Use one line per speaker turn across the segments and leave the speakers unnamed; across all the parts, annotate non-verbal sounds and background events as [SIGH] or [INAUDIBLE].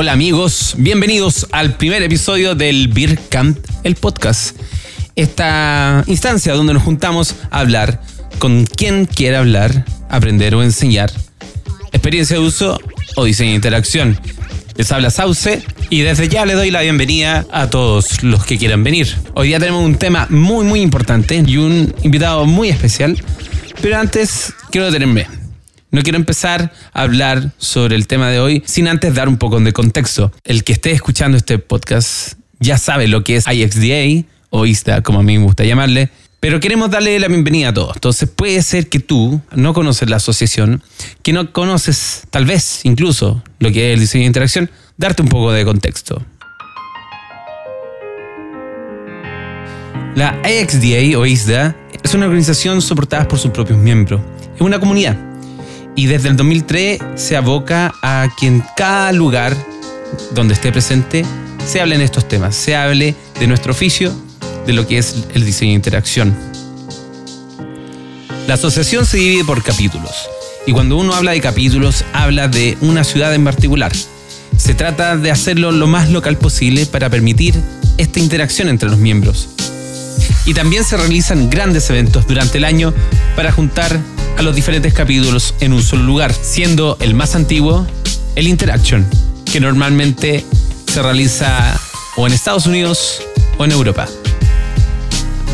Hola amigos, bienvenidos al primer episodio del Beer Camp, el podcast. Esta instancia donde nos juntamos a hablar con quien quiera hablar, aprender o enseñar, experiencia de uso o diseño de interacción. Les habla Sauce y desde ya le doy la bienvenida a todos los que quieran venir. Hoy día tenemos un tema muy muy importante y un invitado muy especial, pero antes quiero detenerme. No quiero empezar a hablar sobre el tema de hoy sin antes dar un poco de contexto. El que esté escuchando este podcast ya sabe lo que es IXDA o ISTA, como a mí me gusta llamarle, pero queremos darle la bienvenida a todos. Entonces puede ser que tú no conoces la asociación, que no conoces tal vez incluso lo que es el diseño de interacción, darte un poco de contexto. La IXDA o ISDA es una organización soportada por sus propios miembros. Es una comunidad y desde el 2003 se aboca a que en cada lugar donde esté presente se hablen estos temas, se hable de nuestro oficio, de lo que es el diseño de interacción. La asociación se divide por capítulos y cuando uno habla de capítulos habla de una ciudad en particular. Se trata de hacerlo lo más local posible para permitir esta interacción entre los miembros. Y también se realizan grandes eventos durante el año para juntar a los diferentes capítulos en un solo lugar, siendo el más antiguo el Interaction, que normalmente se realiza o en Estados Unidos o en Europa.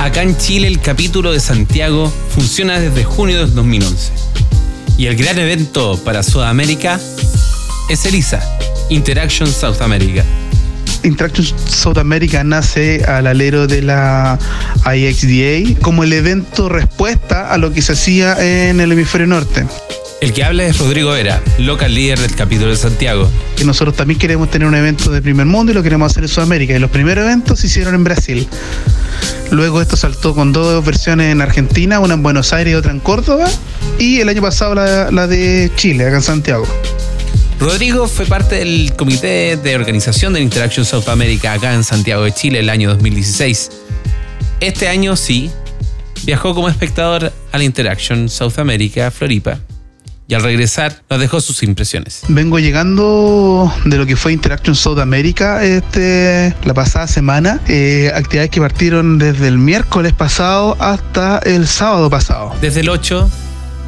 Acá en Chile el capítulo de Santiago funciona desde junio de 2011. Y el gran evento para Sudamérica es ELISA, Interaction South America.
Interaction South America nace al alero de la IXDA como el evento respuesta a lo que se hacía en el hemisferio norte.
El que habla es Rodrigo Vera, local líder del capítulo de Santiago.
Que nosotros también queremos tener un evento de primer mundo y lo queremos hacer en Sudamérica. Y los primeros eventos se hicieron en Brasil. Luego esto saltó con dos versiones en Argentina, una en Buenos Aires y otra en Córdoba. Y el año pasado la, la de Chile, acá en Santiago.
Rodrigo fue parte del comité de organización de Interaction South America acá en Santiago de Chile el año 2016. Este año sí, viajó como espectador a la Interaction South America Floripa y al regresar nos dejó sus impresiones.
Vengo llegando de lo que fue Interaction South America este, la pasada semana, eh, actividades que partieron desde el miércoles pasado hasta el sábado pasado.
Desde el 8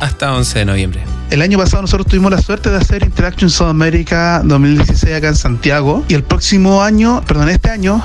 hasta 11 de noviembre.
El año pasado nosotros tuvimos la suerte de hacer Interaction South America 2016 acá en Santiago. Y el próximo año, perdón, este año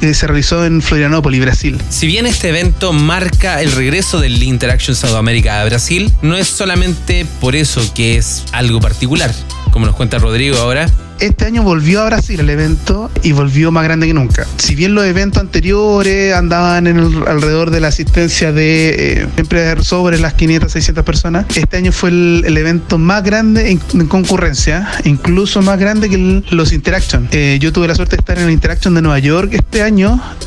eh, se realizó en Florianópolis, Brasil.
Si bien este evento marca el regreso del Interaction South America a Brasil, no es solamente por eso que es algo particular, como nos cuenta Rodrigo ahora,
este año volvió a Brasil el evento y volvió más grande que nunca. Si bien los eventos anteriores andaban en el, alrededor de la asistencia de eh, siempre sobre las 500, 600 personas, este año fue el, el evento más grande en, en, concurrencia, incluso más grande que el, los Interaction. Eh, yo tuve la suerte de estar en el Interaction de Nueva York este año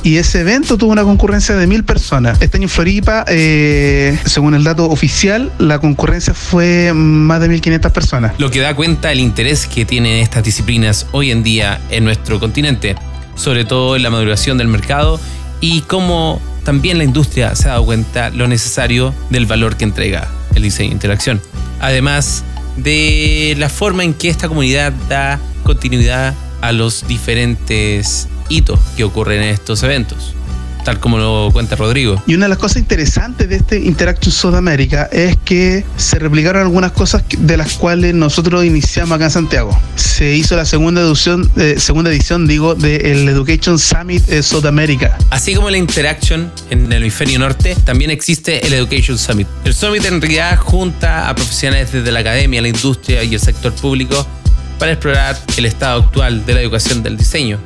y ese evento tuvo una concurrencia de mil personas. Este año en Floripa, eh, según el dato oficial, la concurrencia fue más de 1500 personas.
Lo que da cuenta el interés que tiene esta disciplina disciplinas hoy en día en nuestro continente, sobre todo en la maduración del mercado y cómo también la industria se ha dado cuenta lo necesario del valor que entrega el diseño de interacción. Además de la forma en que esta comunidad da continuidad a los diferentes hitos que ocurren en estos eventos tal como lo cuenta Rodrigo.
Y una de las cosas interesantes de este Interaction Sudamérica es que se replicaron algunas cosas de las cuales nosotros iniciamos acá en Santiago. Se hizo la segunda edición, eh, segunda edición digo, del Education Summit eh, Sudamérica.
Así como la Interaction en el hemisferio norte, también existe el Education Summit. El Summit en realidad junta a profesionales desde la academia, la industria y el sector público para explorar el estado actual de la educación del diseño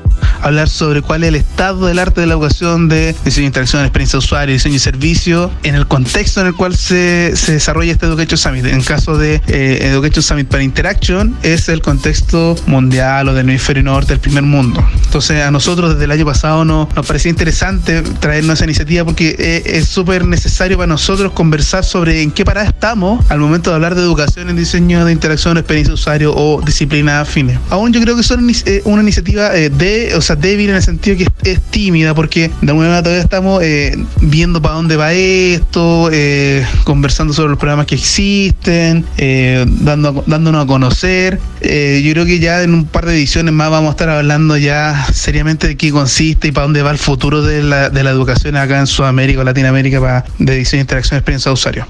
hablar sobre cuál es el estado del arte de la educación de diseño interacción, experiencia de usuario, diseño y servicio, en el contexto en el cual se, se desarrolla este Education Summit. En caso de eh, Education Summit para Interaction, es el contexto mundial o del hemisferio norte, del primer mundo. Entonces, a nosotros desde el año pasado nos, nos parecía interesante traernos esa iniciativa porque eh, es súper necesario para nosotros conversar sobre en qué parada estamos al momento de hablar de educación en diseño de interacción, experiencia de usuario o disciplina afines. Aún yo creo que son eh, una iniciativa de, o sea, débil en el sentido que es, tímida, porque de alguna manera todavía estamos eh, viendo para dónde va esto, eh, conversando sobre los programas que existen, eh, dando, dándonos a conocer. yo creo que ya en un par de ediciones más vamos a estar hablando ya seriamente de qué consiste y para dónde va el futuro de la, de la educación acá en Sudamérica o Latinoamérica para, de diseño, interacción, experiencia de usuario.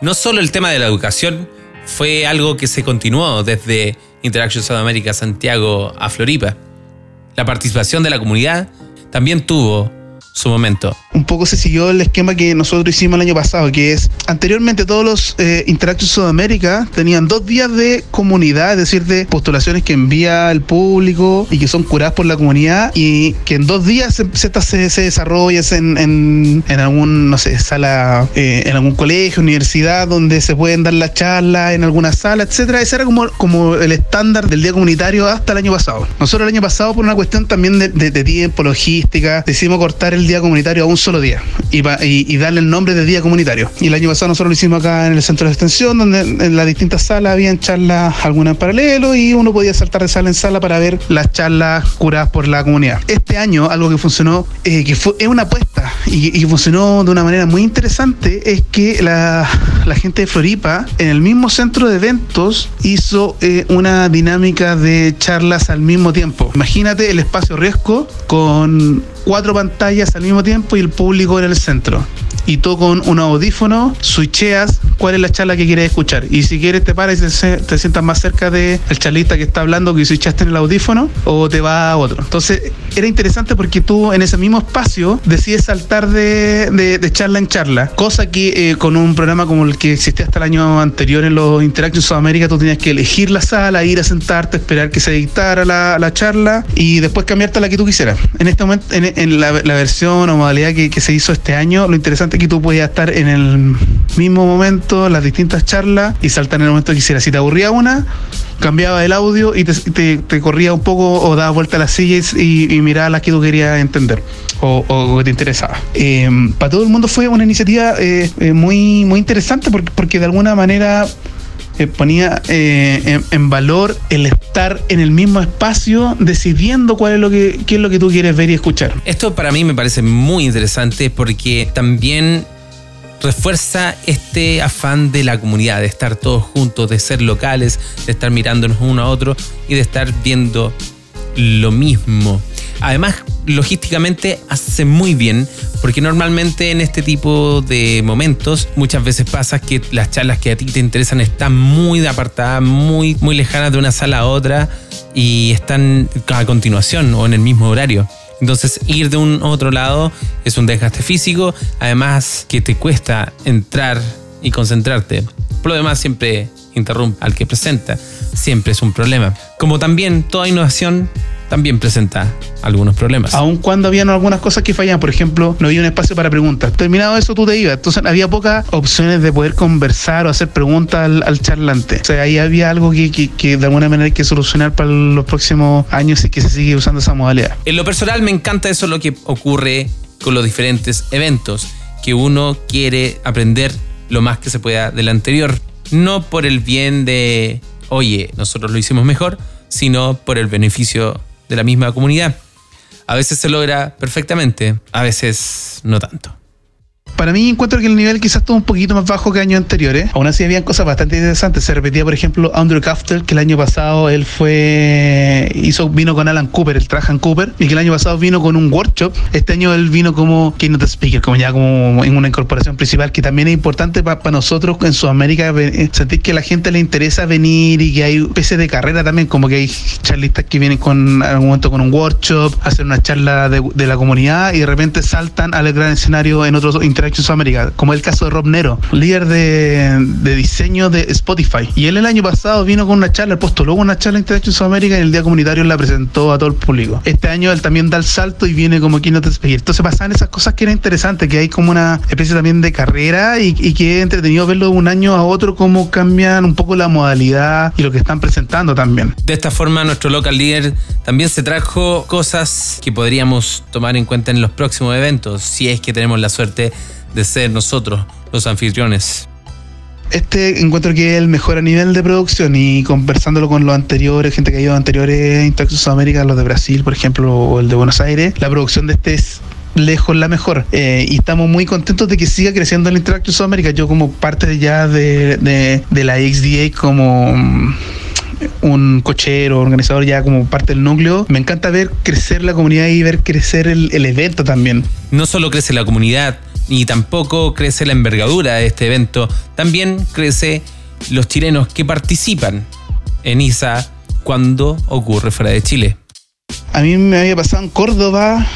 No solo el tema de la educación fue algo que se continuó desde Interaction Sudamérica Santiago a Floripa. La participación de la comunidad también tuvo su momento.
Un poco se siguió el esquema que nosotros hicimos el año pasado, que es anteriormente todos los eh, Interactions Sudamérica tenían dos días de comunidad, es decir, de postulaciones que envía el público y que son curadas por la comunidad y que en dos días se, se, se en, en, en, algún, no sé, sala, eh, en algún colegio, universidad, donde se pueden dar las charlas en alguna sala, etcétera. Ese era como, como el estándar del día comunitario hasta el año pasado. Nosotros el año pasado, por una cuestión también de, de, de tiempo, logística, decidimos cortar el día comunitario a un solo día y, darle el nombre de día comunitario. Y el año pasado nosotros lo hicimos acá en el centro de extensión, donde en las distintas salas habían charlas, algunas en paralelo, y uno podía saltar de sala en sala para ver las charlas curadas por la comunidad. Este año, algo que funcionó, eh, que fue, una apuesta y, y, funcionó de una manera muy interesante, es que la, la, gente de Floripa, en el mismo centro de eventos, hizo eh, una dinámica de charlas al mismo tiempo. Imagínate el espacio riesgo con cuatro pantallas al mismo tiempo y el público en el centro y tú con un audífono switcheas cuál es la charla que quieres escuchar. Y si quieres te paras y te, sientas más cerca del el charlista que está hablando que switchaste en el audífono o te va a otro. Entonces era interesante porque tú en ese mismo espacio decides saltar de, de, charla en charla, cosa que eh, con un programa como el que existía hasta el año anterior en los Interactions Sudamérica tú tenías que elegir la sala, ir a sentarte, esperar que se dictara la, la charla y después cambiarte a la que tú quisieras. En este momento, en, la, versión o modalidad que, que se hizo este año, lo interesante que tú podías estar en el mismo momento, las distintas charlas, y saltar en el momento que quisieras. Si te aburría una, cambiaba el audio y te, corría un poco o daba vuelta a las sillas y, y miraba las que tú querías entender o, que te interesaba. Em, para todo el mundo fue una iniciativa eh, eh, muy, muy interesante porque, porque de alguna manera eh, ponía en, en, valor el estar en el mismo espacio decidiendo cuál es lo que qué es lo que tú quieres ver y escuchar.
Esto para mí me parece muy interesante porque también refuerza este afán de la comunidad, de estar todos juntos, de ser locales, de estar mirándonos uno a otro y de estar viendo lo mismo. Además, logísticamente hace muy bien, porque normalmente en este tipo de momentos muchas veces pasa que las charlas que a ti te interesan están muy apartadas, muy, muy lejanas de una sala a otra y están a continuación o en el mismo horario. Entonces ir de un otro lado es un desgaste físico, además que te cuesta entrar y concentrarte. Por lo demás siempre interrumpe al que presenta, siempre es un problema. Como también toda innovación también presenta algunos problemas.
Aun cuando habían algunas cosas que fallaban, por ejemplo, no había un espacio para preguntas. Terminado eso, tú te ibas. Entonces había pocas opciones de poder conversar o hacer preguntas al, charlante. O sea, ahí había algo que, que, de alguna manera hay que solucionar para los próximos años y que se sigue usando esa modalidad.
En lo personal me encanta eso lo que ocurre con los diferentes eventos, que uno quiere aprender lo más que se pueda del anterior. No por el bien de, oye, nosotros lo hicimos mejor, sino por el beneficio de la misma comunidad. A veces se logra perfectamente, a veces no tanto.
Para mí encuentro que el nivel quizás estuvo un poquito más bajo que años anteriores. Aún así habían cosas bastante interesantes. Se repetía, por ejemplo, Andrew Kaftel, que el año pasado él fue hizo vino con Alan Cooper, el Trajan Cooper, y que el año pasado vino con un workshop. Este año él vino como keynote speaker, como ya como en una incorporación principal, que también es importante para nosotros en Sudamérica eh, sentir que a la gente le interesa venir y que hay especie de carrera también, como que hay charlistas que vienen con algún momento con un workshop, hacer una charla de, la comunidad y de repente saltan al gran escenario en otros Interaction Sudamérica, como el caso de Rob Nero, líder de, diseño de Spotify. Y él el año pasado vino con una charla, luego una charla en Interaction Sudamérica y el día comunitario la presentó a todo el público. Este año él también da el salto y viene como Keynote Speaker. Entonces pasan esas cosas que era interesante, que hay como una especie también de carrera y, y que es entretenido verlo de un año a otro, cómo cambian un poco la modalidad y lo que están presentando también.
De esta forma, nuestro local líder también se trajo cosas que podríamos tomar en cuenta en los próximos eventos, si es que tenemos la suerte de ser nosotros los anfitriones.
Este encuentro que es el mejor a nivel de producción y conversándolo con los anteriores, gente que ha ido a anteriores Interactions Sudamérica, los de Brasil, por ejemplo, o el de Buenos Aires, la producción de este es lejos la mejor. Eh, y estamos muy contentos de que siga creciendo el Interactive Sudamérica. Yo como parte ya de, de, la XDA como mm, un cochero, organizador ya como parte del núcleo, me encanta ver crecer la comunidad y ver crecer el, el evento también.
No solo crece la comunidad, ni tampoco crece la envergadura de este evento, también crece los chilenos que participan en ISA cuando ocurre fuera de Chile.
A mí me había pasado en Córdoba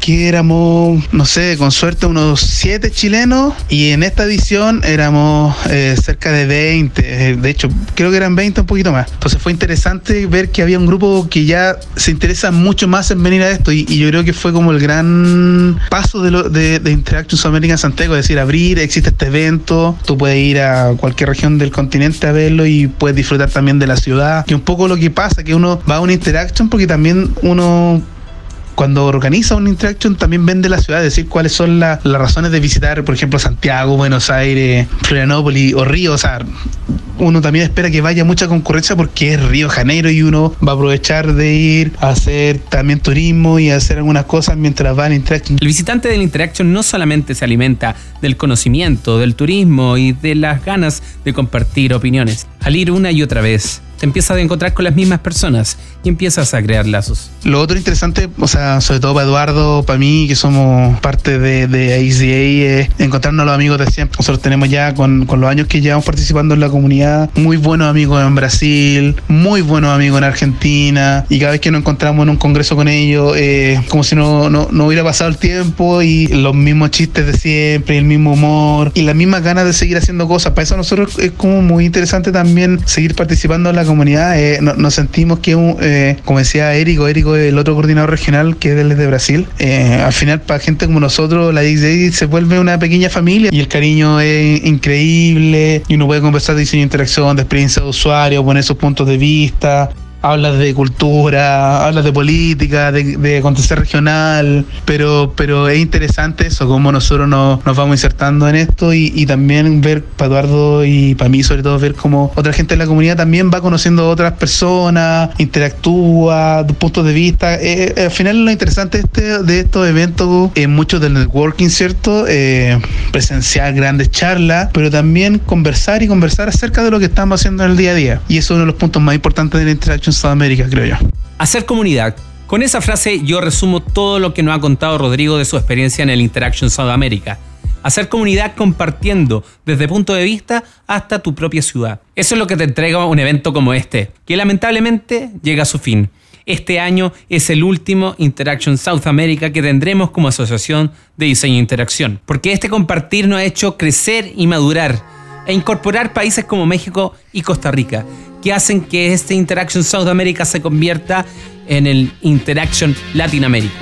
que éramos, no sé, con suerte unos siete chilenos y en esta edición éramos eh, cerca de 20, eh, de hecho creo que eran 20 un poquito más. Entonces fue interesante ver que había un grupo que ya se interesa mucho más en venir a esto y, yo creo que fue como el gran paso de, lo, de, de Interactions American Santiago, es decir, abrir, existe este evento, tú puedes ir a cualquier región del continente a verlo y puedes disfrutar también de la ciudad, que un poco lo que pasa, que uno va a una Interaction porque también uno cuando organiza un interaction también vende la ciudad, decir cuáles son las razones de visitar, por ejemplo, Santiago, Buenos Aires, Florianópolis o Río. O sea, uno también espera que vaya mucha concurrencia porque es Río Janeiro y uno va a aprovechar de ir a hacer también turismo y hacer algunas cosas mientras va al Interaction.
El visitante del Interaction no solamente se alimenta del conocimiento, del turismo y de las ganas de compartir opiniones. Al ir una y otra vez, te empiezas a encontrar con las mismas personas y empiezas a crear lazos.
Lo otro interesante, o sea, sobre todo para Eduardo, para mí, que somos parte de, de ACA, es encontrarnos a los amigos de siempre. Nosotros tenemos ya con, con, los años que llevamos participando en la comunidad, muy buenos amigos en Brasil, muy buenos amigos en Argentina, y cada vez que nos encontramos en un congreso con ellos, eh, como si no, no, no, hubiera pasado el tiempo y los mismos chistes de siempre, el mismo humor y las mismas ganas de seguir haciendo cosas. Para eso nosotros es como muy interesante también seguir participando en la comunidad. Eh, nos sentimos que, eh, como decía Érico, Érico es el otro coordinador regional que es de Brasil. Eh, al final, para gente como nosotros, la XDA se vuelve una pequeña familia y el cariño es increíble y uno puede conversar de diseño de interacción, de experiencia de usuario, poner sus puntos de vista hablas de cultura, hablas de política, de, acontecer regional, pero, pero es interesante eso, cómo nosotros nos, vamos insertando en esto y, y, también ver para Eduardo y para mí sobre todo ver cómo otra gente de la comunidad también va conociendo a otras personas, interactúa, puntos de vista. Eh, eh, al final lo interesante este, de estos eventos es mucho del networking, ¿cierto? Eh, presenciar grandes charlas, pero también conversar y conversar acerca de lo que estamos haciendo en el día a día. Y eso es uno de los puntos más importantes de la interacción en Sudamérica, creo yo.
Hacer comunidad. Con esa frase yo resumo todo lo que nos ha contado Rodrigo de su experiencia en el Interaction Sudamérica. Hacer comunidad compartiendo desde punto de vista hasta tu propia ciudad. Eso es lo que te entrega un evento como este, que lamentablemente llega a su fin. Este año es el último Interaction South America que tendremos como asociación de diseño e interacción, porque este compartir nos ha hecho crecer y madurar e incorporar países como México y Costa Rica, que hacen que este Interaction South America se convierta en el Interaction Latinoamérica,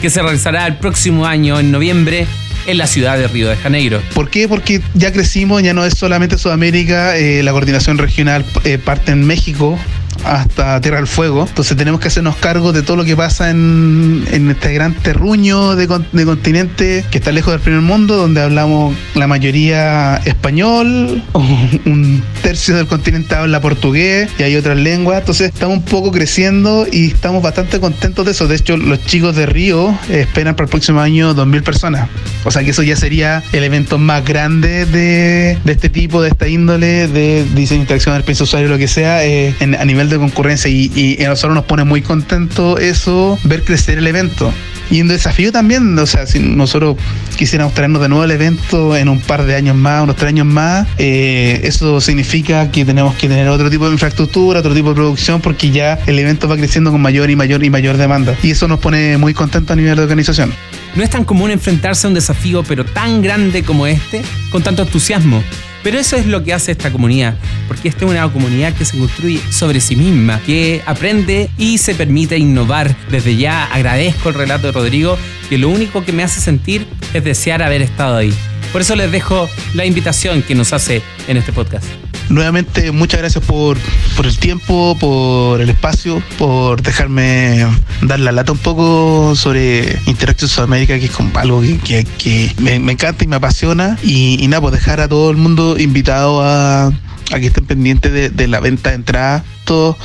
que se realizará el próximo año en noviembre en la ciudad de Río de Janeiro.
¿Por qué? Porque ya crecimos, ya no es solamente Sudamérica, eh, la coordinación regional eh, parte en México, hasta Tierra del Fuego. Entonces tenemos que hacernos cargo de todo lo que pasa en, este gran terruño de, continente que está lejos del primer mundo, donde hablamos la mayoría español, [LAUGHS] un tercio del continente habla portugués y hay otras lenguas. Entonces estamos un poco creciendo y estamos bastante contentos de eso. De hecho, los chicos de Río esperan para el próximo año 2.000 personas. O sea que eso ya sería el evento más grande de, este tipo, de esta índole, de diseño, interacción, experiencia usuario, lo que sea, eh, a nivel de concurrencia y, a nosotros nos pone muy contento eso, ver crecer el evento. Y un desafío también, o sea, si nosotros quisiéramos traernos de nuevo el evento en un par de años más, unos tres años más, eh, eso significa que tenemos que tener otro tipo de infraestructura, otro tipo de producción, porque ya el evento va creciendo con mayor y mayor y mayor demanda. Y eso nos pone muy contentos a nivel de organización.
No es tan común enfrentarse a un desafío, pero tan grande como este, con tanto entusiasmo. Pero eso es lo que hace esta comunidad, porque esta es una comunidad que se construye sobre sí misma, que aprende y se permite innovar. Desde ya agradezco el relato de Rodrigo, que lo único que me hace sentir es desear haber estado ahí. Por eso les dejo la invitación que nos hace en este podcast.
Nuevamente, muchas gracias por, por el tiempo, por el espacio, por dejarme dar la lata un poco sobre Interactive Sudamérica, que es algo que, que, me, encanta y me apasiona. Y, nada, pues dejar a todo el mundo invitado a, a que estén pendientes de, de la venta de entradas, todo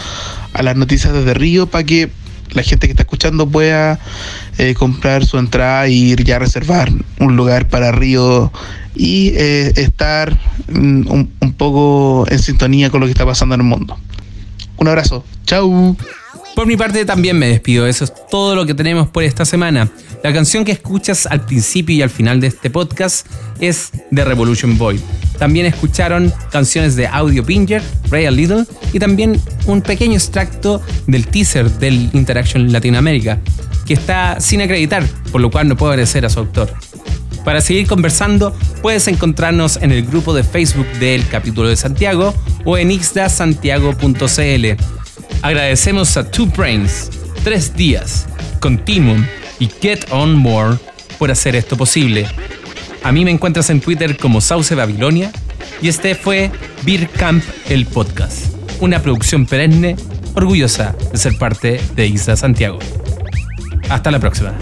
a las noticias desde Río para que la gente que está escuchando pueda eh, comprar su entrada e ir ya a reservar un lugar para Río y eh, estar mm, un, un poco en sintonía con lo que está pasando en el mundo. Un abrazo. Chau.
Por mi parte también me despido. Eso es todo lo que tenemos por esta semana. La canción que escuchas al principio y al final de este podcast es The Revolution Boy. También escucharon canciones de Audio Pinger, Ray Little y también un pequeño extracto del teaser del Interaction Latinoamérica, que está sin acreditar, por lo cual no puedo agradecer a su autor. Para seguir conversando, puedes encontrarnos en el grupo de Facebook del capítulo de Santiago o en ixdasantiago.cl. Agradecemos a Two Brains, Tres Días, Continuum y Get On More por hacer esto posible. A mí me encuentras en Twitter como Sauce Babilonia y este fue Beer Camp el podcast, una producción perenne orgullosa de ser parte de Isla Santiago. Hasta la próxima.